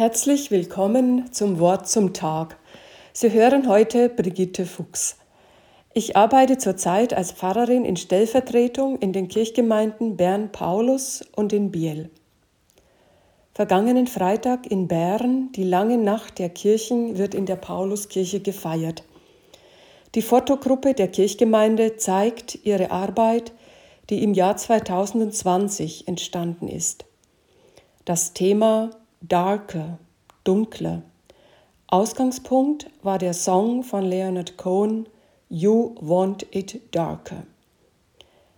Herzlich willkommen zum Wort zum Tag. Sie hören heute Brigitte Fuchs. Ich arbeite zurzeit als Pfarrerin in Stellvertretung in den Kirchgemeinden Bern-Paulus und in Biel. Vergangenen Freitag in Bern, die lange Nacht der Kirchen, wird in der Pauluskirche gefeiert. Die Fotogruppe der Kirchgemeinde zeigt ihre Arbeit, die im Jahr 2020 entstanden ist. Das Thema Darker, dunkler. Ausgangspunkt war der Song von Leonard Cohen You Want It Darker.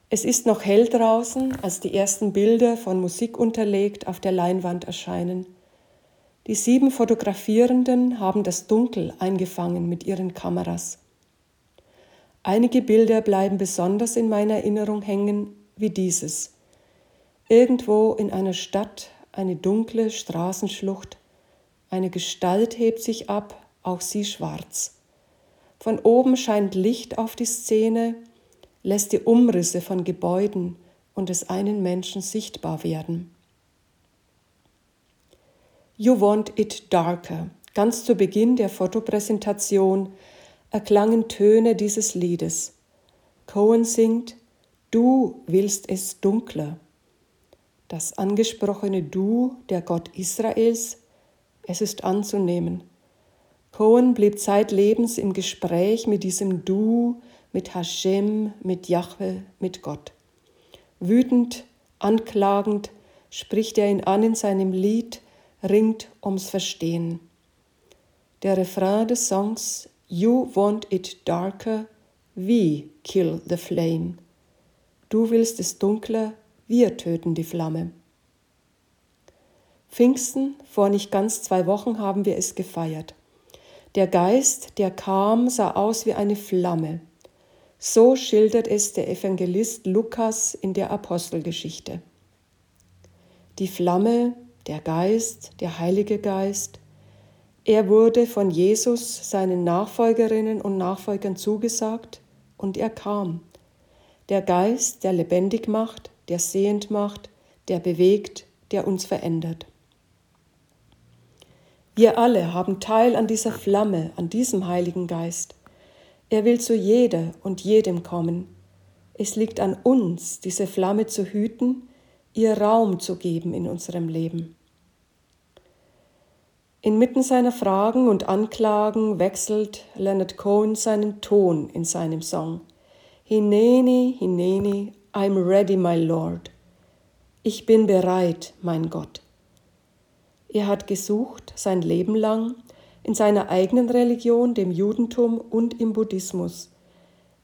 Es ist noch hell draußen, als die ersten Bilder von Musik unterlegt auf der Leinwand erscheinen. Die sieben Fotografierenden haben das Dunkel eingefangen mit ihren Kameras. Einige Bilder bleiben besonders in meiner Erinnerung hängen, wie dieses. Irgendwo in einer Stadt eine dunkle Straßenschlucht, eine Gestalt hebt sich ab, auch sie schwarz. Von oben scheint Licht auf die Szene, lässt die Umrisse von Gebäuden und des einen Menschen sichtbar werden. You Want It Darker. Ganz zu Beginn der Fotopräsentation erklangen Töne dieses Liedes. Cohen singt Du willst es dunkler das angesprochene Du, der Gott Israels, es ist anzunehmen. Cohen blieb zeitlebens im Gespräch mit diesem Du, mit Hashem, mit Jahwe, mit Gott. Wütend, anklagend spricht er ihn an in seinem Lied, ringt ums Verstehen. Der Refrain des Songs You want it darker, we kill the flame. Du willst es dunkler, wir töten die Flamme. Pfingsten, vor nicht ganz zwei Wochen haben wir es gefeiert. Der Geist, der kam, sah aus wie eine Flamme. So schildert es der Evangelist Lukas in der Apostelgeschichte. Die Flamme, der Geist, der Heilige Geist, er wurde von Jesus seinen Nachfolgerinnen und Nachfolgern zugesagt und er kam. Der Geist, der lebendig macht, der sehend macht, der bewegt, der uns verändert. Wir alle haben Teil an dieser Flamme, an diesem Heiligen Geist. Er will zu jeder und jedem kommen. Es liegt an uns, diese Flamme zu hüten, ihr Raum zu geben in unserem Leben. Inmitten seiner Fragen und Anklagen wechselt Leonard Cohen seinen Ton in seinem Song. Hineni, Hineni, I'm ready, my Lord. Ich bin bereit, mein Gott. Er hat gesucht sein Leben lang in seiner eigenen Religion, dem Judentum und im Buddhismus.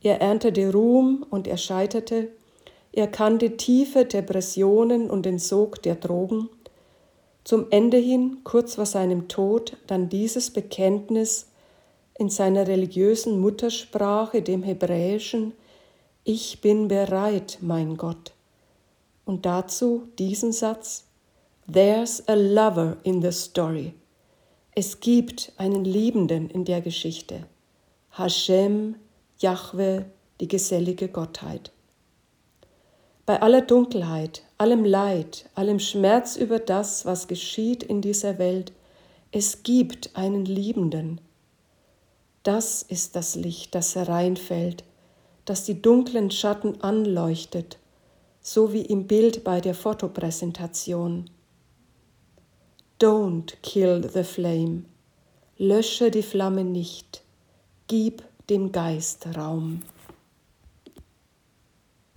Er erntete Ruhm und er scheiterte. Er kannte tiefe Depressionen und den Sog der Drogen. Zum Ende hin, kurz vor seinem Tod, dann dieses Bekenntnis in seiner religiösen Muttersprache, dem Hebräischen, ich bin bereit, mein Gott. Und dazu diesen Satz, There's a lover in the story. Es gibt einen Liebenden in der Geschichte. Hashem, Jahwe, die gesellige Gottheit. Bei aller Dunkelheit, allem Leid, allem Schmerz über das, was geschieht in dieser Welt, es gibt einen Liebenden. Das ist das Licht, das hereinfällt das die dunklen Schatten anleuchtet, so wie im Bild bei der Fotopräsentation. Don't kill the flame. Lösche die Flamme nicht. Gib dem Geist Raum.